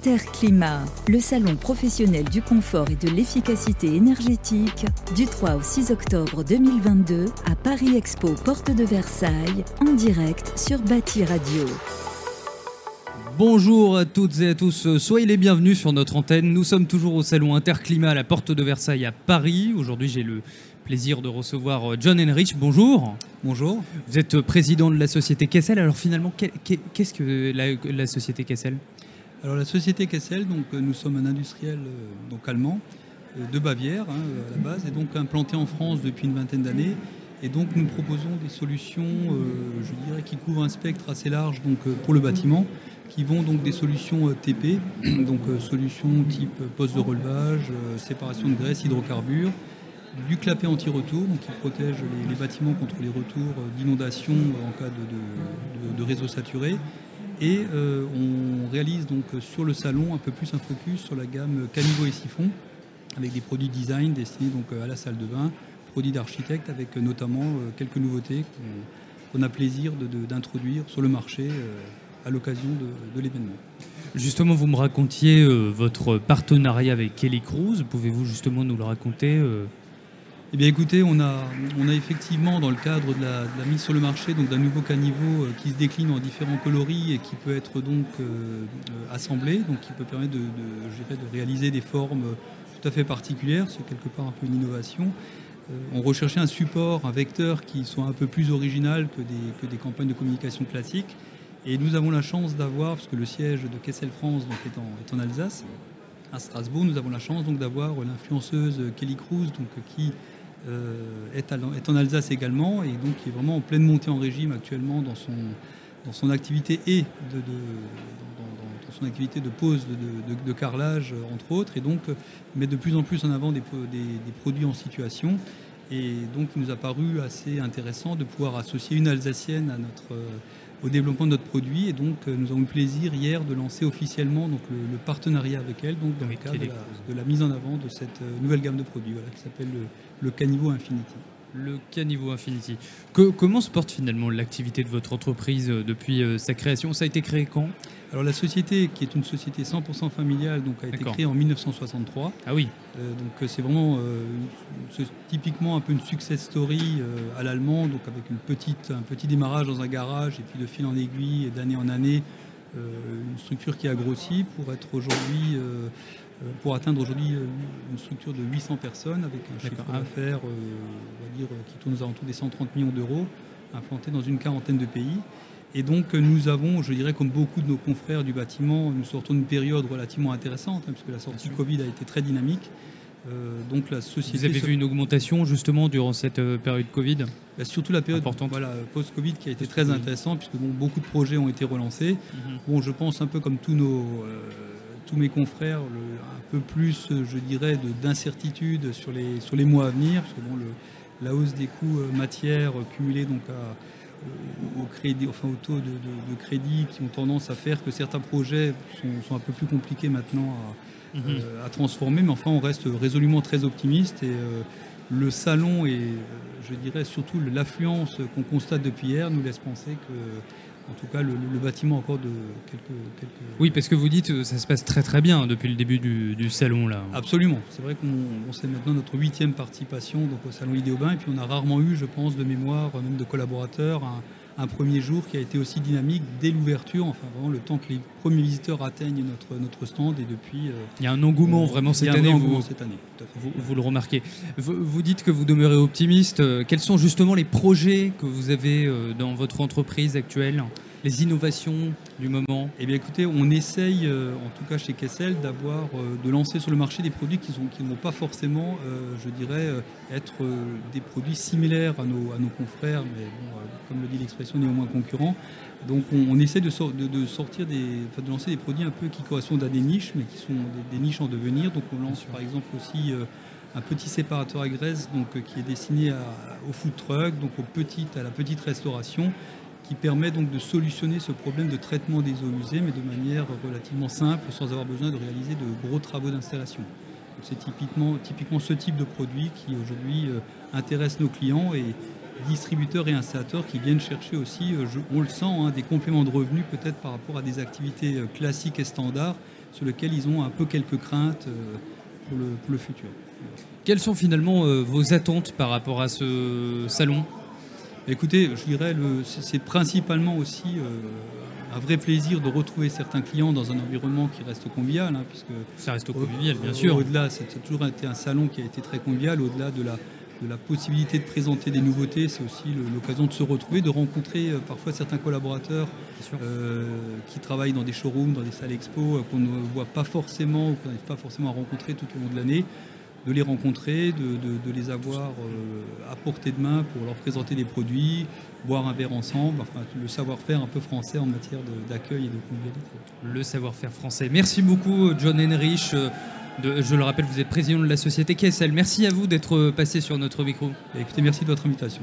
Interclimat, le salon professionnel du confort et de l'efficacité énergétique, du 3 au 6 octobre 2022 à Paris Expo, porte de Versailles, en direct sur Bâti Radio. Bonjour à toutes et à tous, soyez les bienvenus sur notre antenne. Nous sommes toujours au salon Interclimat à la porte de Versailles à Paris. Aujourd'hui, j'ai le plaisir de recevoir John Henrich. Bonjour. Bonjour. Vous êtes président de la société Kessel. Alors finalement, qu'est-ce que la, société Kessel? Alors la société Kessel, donc nous sommes un industriel euh, donc allemand euh, de Bavière hein, à la base et donc implanté en France depuis une vingtaine d'années. Et donc nous proposons des solutions, euh, je dirais, qui couvrent un spectre assez large pour le bâtiment, qui vont donc des solutions TP, donc solutions type poste de relevage, séparation de graisse, hydrocarbures, du clapet anti-retour, qui protège les, bâtiments contre les retours d'inondation en cas de, réseau saturé. Et euh, on réalise donc sur le salon un peu plus un focus sur la gamme caniveau et siphon, avec des produits design destinés donc à la salle de bain, produits d'architecte, avec notamment euh, quelques nouveautés qu'on a plaisir d'introduire sur le marché euh, à l'occasion de, l'événement. Justement, vous me racontiez votre partenariat avec Kelly Cruz. Pouvez-vous justement nous le raconter eh bien écoutez, on a, on a effectivement dans le cadre de la, mise sur le marché d'un nouveau caniveau euh, qui se décline en différents coloris et qui peut être donc euh, euh, assemblé, donc qui peut permettre de, de, de, réaliser des formes tout à fait particulières, c'est quelque part un peu une innovation. on recherchait un support, un vecteur qui soit un peu plus original que des, que des campagnes de communication classiques. Et nous avons la chance d'avoir, parce que le siège de Kessel France donc, est, en, est en Alsace, à Strasbourg, nous avons la chance donc d'avoir l'influenceuse Kelly Cruz, donc, qui est, en Alsace également et donc qui est vraiment en pleine montée en régime actuellement dans son, dans son activité et dans, son activité de pose de, carrelage entre autres et donc met de plus en plus en avant des, des, produits en situation. Et donc il nous a paru assez intéressant de pouvoir associer une Alsacienne à notre, au développement de notre produit et donc nous avons eu le plaisir hier de lancer officiellement donc, le, partenariat avec elle donc dans le cadre de la, mise en avant de cette nouvelle gamme de produits voilà, qui s'appelle le le caniveau Infinity. Le caniveau Infinity? comment se porte finalement l'activité de votre entreprise euh, depuis euh, sa création? Ça a été créé quand? Alors la société, qui est une société 100% familiale, donc a été créée en 1963. Ah oui. Euh, donc c'est vraiment typiquement un peu une success story à l'allemand, donc avec une petite, un petit démarrage dans un garage et puis de fil en aiguille et d'année en année, une structure qui a grossi pour être aujourd'hui pour atteindre aujourd'hui euh, une structure de 800 personnes avec un chiffre d'affaires euh, on va dire, qui tourne aux alentours des 130 millions d'euros, implanté dans une quarantaine de pays. Et donc nous avons, je dirais comme beaucoup de nos confrères du bâtiment, nous sortons d'une période relativement intéressante, hein, puisque la sortie Covid a été très dynamique. donc la société Vous avez vu une augmentation justement durant cette période Covid bah, Surtout la période voilà, post-Covid qui a été très intéressante, puisque beaucoup de projets ont été relancés. Mhm. Bon, je pense un peu comme tous nos tous mes confrères un peu plus, je dirais, d'incertitude sur les, sur les mois à venir, parce que bon, le, la hausse des coûts euh, matières cumulés donc au, crédit, enfin, au taux de, crédit qui ont tendance à faire que certains projets sont, un peu plus compliqués maintenant mhm. euh, à, transformer, mais enfin on reste résolument très optimiste et euh, le salon et je dirais surtout l'affluence qu'on constate depuis hier nous laisse penser que en tout cas le, bâtiment encore de quelques, Oui, parce que vous dites euh, ça se passe très très bien depuis le début du, salon là. Absolument. C'est vrai qu'on c'est maintenant notre huitième participation donc, au salon Idéobain et puis on a rarement eu, je pense, de mémoire, même de collaborateurs, un premier jour qui a été aussi dynamique dès l'ouverture, enfin vraiment le temps que les premiers visiteurs atteignent notre, notre stand et depuis... Euh, il y a un engouement vraiment cette année, vous, cette année. Vous, le remarquez. Vous, dites que vous demeurez optimiste. Euh, quels sont justement les projets que vous avez euh, dans votre entreprise actuelle? Les innovations du moment Eh bien écoutez, on essaye, euh, en tout cas chez Kessel, d'avoir, euh, de lancer sur le marché des produits qui, ne vont pas forcément, euh, je dirais, être des produits similaires à nos, à nos confrères, mais comme le dit l'expression, néanmoins concurrents. Donc on, essaie de, de, sortir des, de lancer des produits un peu qui correspondent à des niches, mais qui sont des, niches en devenir. Donc on lance par exemple aussi un petit séparateur à graisse donc, qui est destiné au food truck, donc aux petites, à la petite restauration qui permet donc de solutionner ce problème de traitement des eaux usées, mais de manière relativement simple, sans avoir besoin de réaliser de gros travaux d'installation. C'est typiquement, ce type de produit qui aujourd'hui euh, intéresse nos clients et, distributeurs et installateurs qui viennent chercher aussi, on le sent, hein, des compléments de revenus peut-être par rapport à des activités classiques et standards sur lesquelles ils ont un peu quelques craintes pour le, futur. Quelles sont finalement vos attentes par rapport à ce salon? Écoutez, je dirais, c'est principalement aussi un vrai plaisir de retrouver certains clients dans un environnement qui reste convivial. Hein, puisque ça reste convivial, bien sûr. Au-delà, ça a toujours été un salon qui a été très convivial. Au-delà de la, de la possibilité de présenter des nouveautés, c'est aussi l'occasion de se retrouver, de rencontrer euh, parfois certains collaborateurs euh, qui travaillent dans des showrooms, dans des salles expo, euh, qu'on ne voit pas forcément ou qu'on n'arrive pas forcément à rencontrer tout au long de l'année de les rencontrer, de, les avoir euh, à portée de main pour leur présenter des produits, boire un verre ensemble, enfin le savoir-faire un peu français en matière d'accueil et de convivialité. Le savoir-faire français. Merci beaucoup John Henrich. Euh, je le rappelle, vous êtes président de la société KSL. Merci à vous d'être passé sur notre micro. Écoutez, merci de votre invitation.